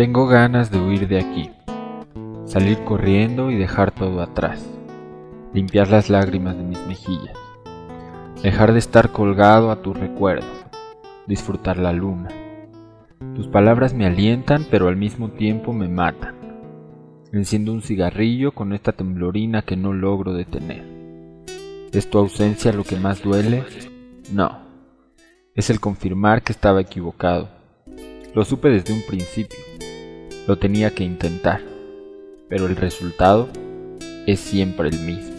Tengo ganas de huir de aquí, salir corriendo y dejar todo atrás, limpiar las lágrimas de mis mejillas, dejar de estar colgado a tu recuerdo, disfrutar la luna. Tus palabras me alientan pero al mismo tiempo me matan. Enciendo un cigarrillo con esta temblorina que no logro detener. ¿Es tu ausencia lo que más duele? No. Es el confirmar que estaba equivocado. Lo supe desde un principio. Lo tenía que intentar, pero el resultado es siempre el mismo.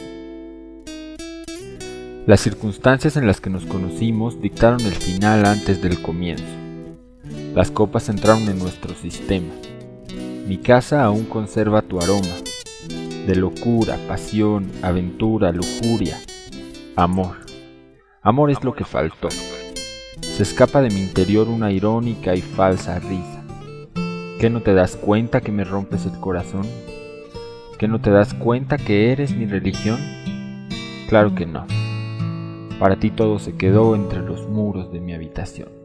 Las circunstancias en las que nos conocimos dictaron el final antes del comienzo. Las copas entraron en nuestro sistema. Mi casa aún conserva tu aroma, de locura, pasión, aventura, lujuria, amor. Amor es lo que faltó. Se escapa de mi interior una irónica y falsa risa. ¿Qué no te das cuenta que me rompes el corazón? ¿Que no te das cuenta que eres mi religión? Claro que no. Para ti todo se quedó entre los muros de mi habitación.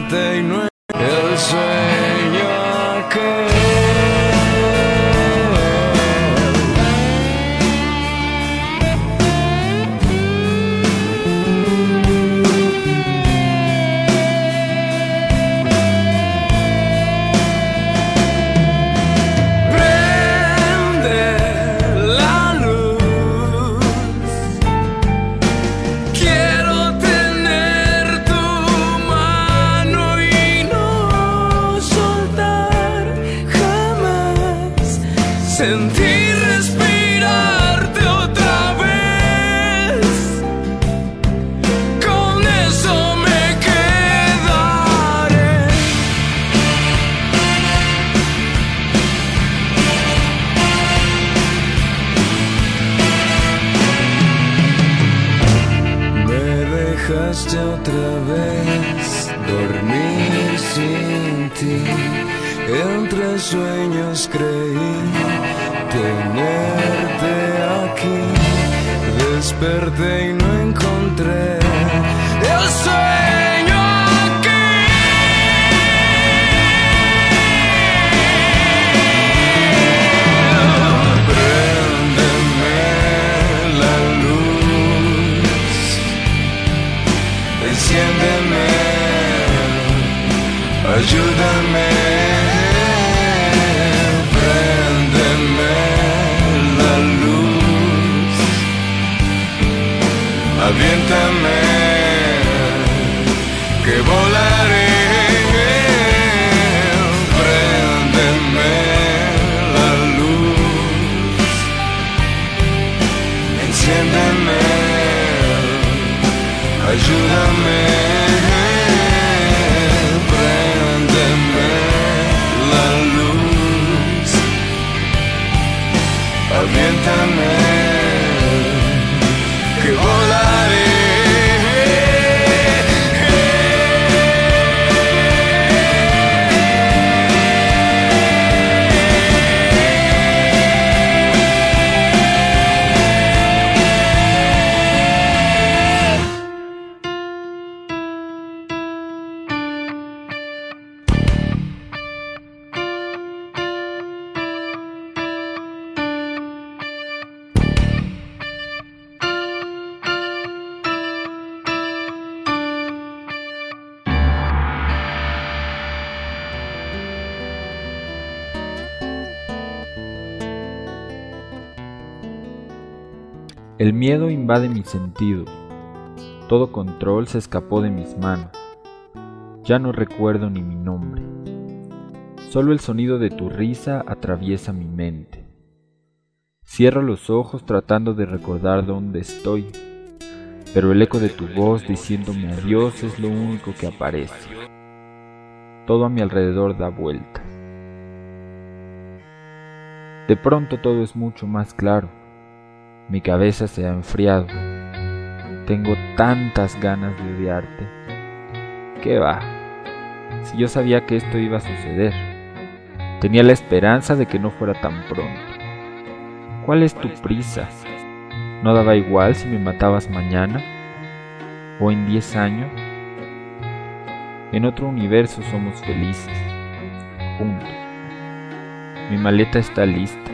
Desperté y no Entre sueños creí tenerte aquí. Desperté y no encontré el sueño aquí. Préndeme la luz, enciéndeme, ayúdame. Aviéntame, que volaré. El miedo invade mis sentidos. Todo control se escapó de mis manos. Ya no recuerdo ni mi nombre. Solo el sonido de tu risa atraviesa mi mente. Cierro los ojos tratando de recordar dónde estoy, pero el eco de tu voz diciéndome adiós es lo único que aparece. Todo a mi alrededor da vuelta. De pronto todo es mucho más claro. Mi cabeza se ha enfriado. Tengo tantas ganas de odiarte. ¿Qué va? Si yo sabía que esto iba a suceder. Tenía la esperanza de que no fuera tan pronto. ¿Cuál es tu prisa? ¿No daba igual si me matabas mañana? ¿O en diez años? En otro universo somos felices, juntos. Mi maleta está lista.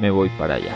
Me voy para allá.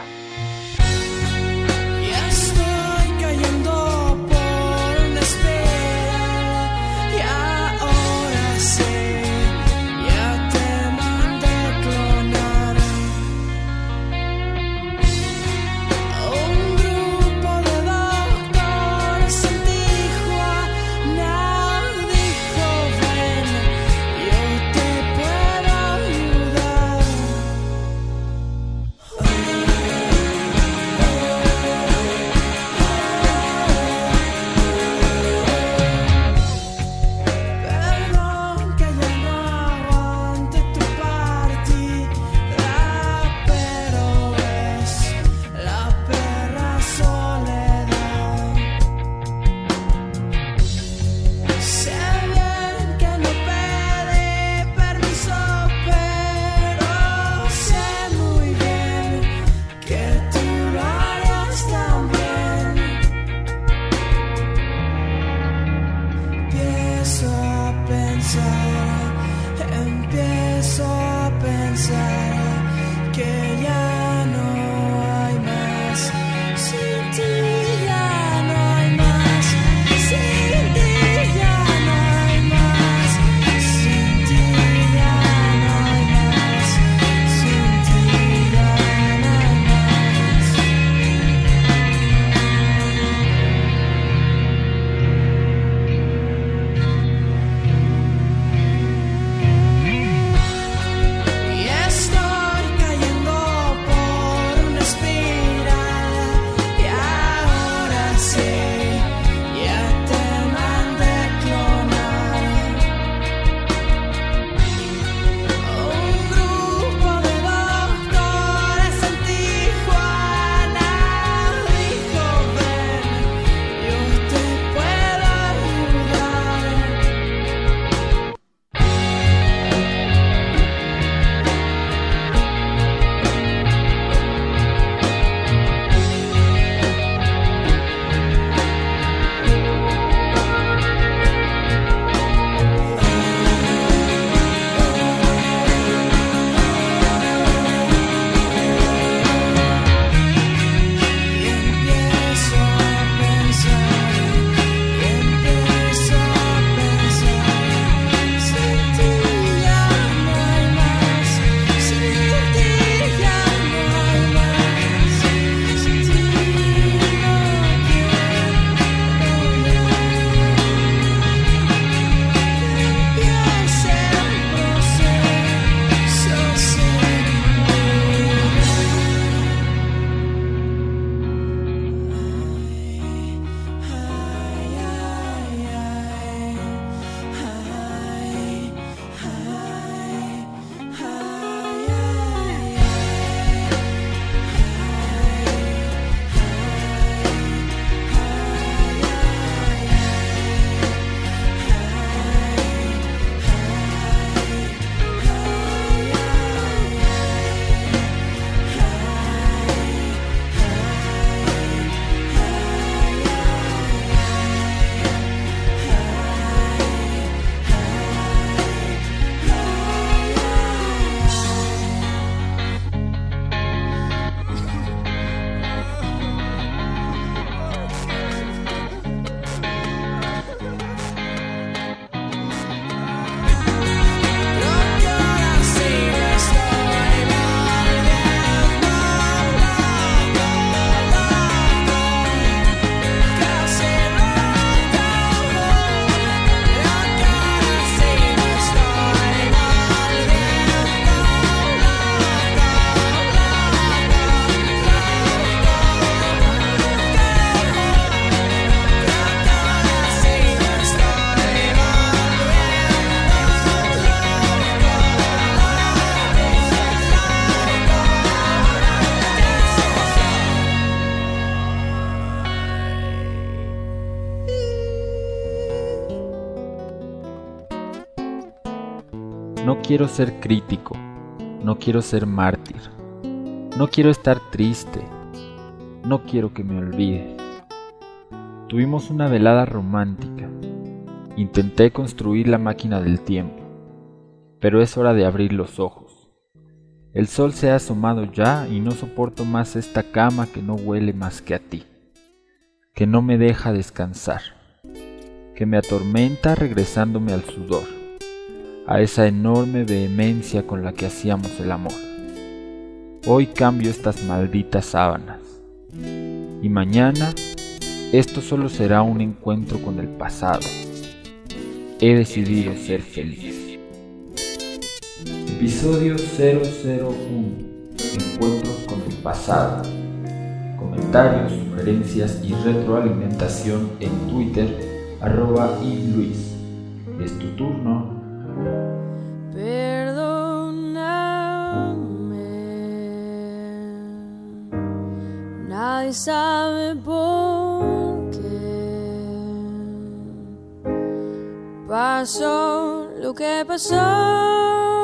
Quiero ser crítico, no quiero ser mártir, no quiero estar triste, no quiero que me olvides. Tuvimos una velada romántica. Intenté construir la máquina del tiempo, pero es hora de abrir los ojos. El sol se ha asomado ya y no soporto más esta cama que no huele más que a ti, que no me deja descansar, que me atormenta regresándome al sudor, a esa enorme vehemencia con la que hacíamos el amor. Hoy cambio estas malditas sábanas y mañana esto solo será un encuentro con el pasado. He decidido ser feliz. Episodio 001. Encuentros con el pasado. Comentarios, sugerencias y retroalimentación en Twitter, arroba Luis. Es tu turno. Nadie sabe por qué. Pasó lo que pasó